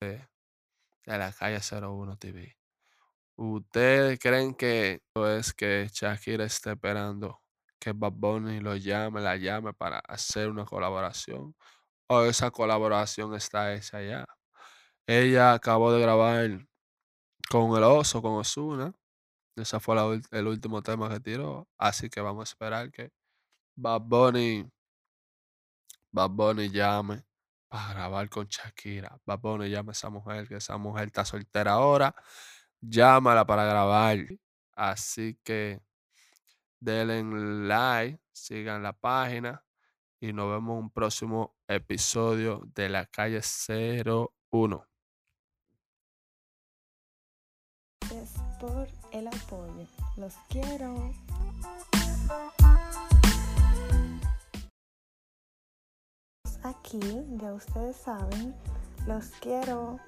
de, la calle 01 TV. ¿Ustedes creen que es que Shakira está esperando que Bad Bunny lo llame, la llame para hacer una colaboración? ¿O esa colaboración está hecha ya? Ella acabó de grabar con el oso, con Osuna. Ese fue el último tema que tiró. Así que vamos a esperar que Bad Bunny, Bad Bunny llame para grabar con Shakira. Bunny llame a esa mujer, que esa mujer está soltera ahora. Llámala para grabar. Así que denle like, sigan la página y nos vemos en un próximo episodio de la calle 01. Gracias por el apoyo. Los quiero. Aquí, ya ustedes saben, los quiero.